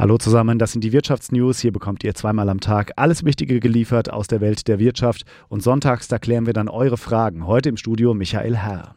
Hallo zusammen, das sind die Wirtschaftsnews. Hier bekommt ihr zweimal am Tag alles Wichtige geliefert aus der Welt der Wirtschaft. Und sonntags, da klären wir dann eure Fragen. Heute im Studio Michael Herr.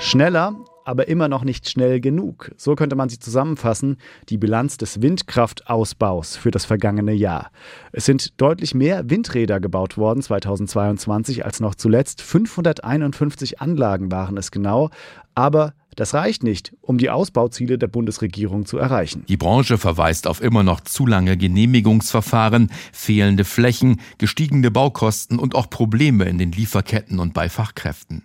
Schneller, aber immer noch nicht schnell genug. So könnte man sie zusammenfassen, die Bilanz des Windkraftausbaus für das vergangene Jahr. Es sind deutlich mehr Windräder gebaut worden 2022 als noch zuletzt. 551 Anlagen waren es genau, aber das reicht nicht, um die Ausbauziele der Bundesregierung zu erreichen. Die Branche verweist auf immer noch zu lange Genehmigungsverfahren, fehlende Flächen, gestiegene Baukosten und auch Probleme in den Lieferketten und bei Fachkräften.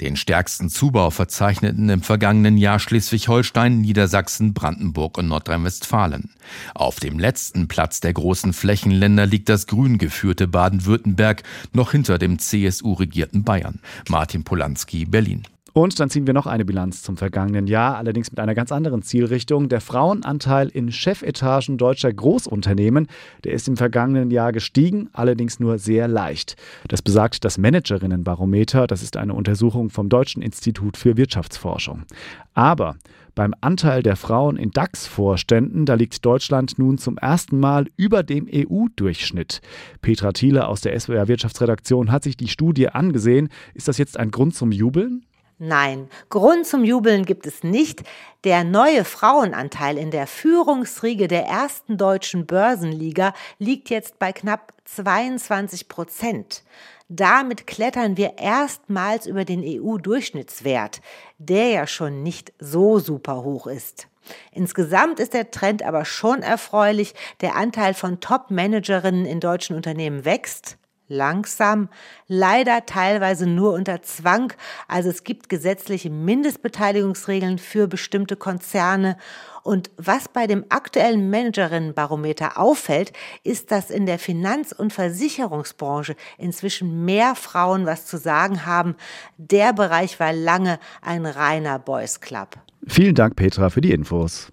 Den stärksten Zubau verzeichneten im vergangenen Jahr Schleswig-Holstein, Niedersachsen, Brandenburg und Nordrhein-Westfalen. Auf dem letzten Platz der großen Flächenländer liegt das grün geführte Baden-Württemberg, noch hinter dem CSU regierten Bayern. Martin Polanski, Berlin. Und dann ziehen wir noch eine Bilanz zum vergangenen Jahr, allerdings mit einer ganz anderen Zielrichtung. Der Frauenanteil in Chefetagen deutscher Großunternehmen, der ist im vergangenen Jahr gestiegen, allerdings nur sehr leicht. Das besagt das Managerinnenbarometer, das ist eine Untersuchung vom Deutschen Institut für Wirtschaftsforschung. Aber beim Anteil der Frauen in DAX-Vorständen, da liegt Deutschland nun zum ersten Mal über dem EU-Durchschnitt. Petra Thiele aus der SWR Wirtschaftsredaktion hat sich die Studie angesehen. Ist das jetzt ein Grund zum Jubeln? Nein, Grund zum Jubeln gibt es nicht. Der neue Frauenanteil in der Führungsriege der ersten deutschen Börsenliga liegt jetzt bei knapp 22 Prozent. Damit klettern wir erstmals über den EU-Durchschnittswert, der ja schon nicht so super hoch ist. Insgesamt ist der Trend aber schon erfreulich. Der Anteil von Top-Managerinnen in deutschen Unternehmen wächst langsam, leider teilweise nur unter Zwang. Also es gibt gesetzliche Mindestbeteiligungsregeln für bestimmte Konzerne. Und was bei dem aktuellen Managerinnenbarometer auffällt, ist, dass in der Finanz- und Versicherungsbranche inzwischen mehr Frauen was zu sagen haben. Der Bereich war lange ein reiner Boys Club. Vielen Dank, Petra, für die Infos.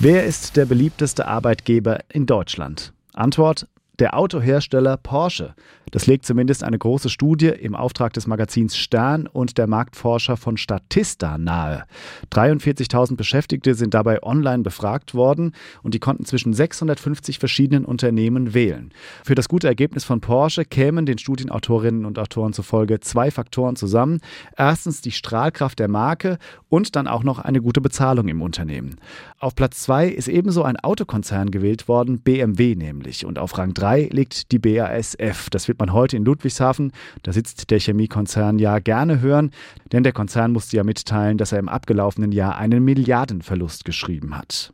Wer ist der beliebteste Arbeitgeber in Deutschland? Antwort der Autohersteller Porsche. Das legt zumindest eine große Studie im Auftrag des Magazins Stern und der Marktforscher von Statista nahe. 43.000 Beschäftigte sind dabei online befragt worden und die konnten zwischen 650 verschiedenen Unternehmen wählen. Für das gute Ergebnis von Porsche kämen den Studienautorinnen und Autoren zufolge zwei Faktoren zusammen. Erstens die Strahlkraft der Marke und dann auch noch eine gute Bezahlung im Unternehmen. Auf Platz zwei ist ebenso ein Autokonzern gewählt worden, BMW nämlich. Und auf Rang 3 liegt die BASF. Das wird man heute in Ludwigshafen, da sitzt der Chemiekonzern ja gerne hören, denn der Konzern musste ja mitteilen, dass er im abgelaufenen Jahr einen Milliardenverlust geschrieben hat.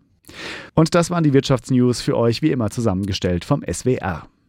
Und das waren die Wirtschaftsnews für euch wie immer zusammengestellt vom SWR.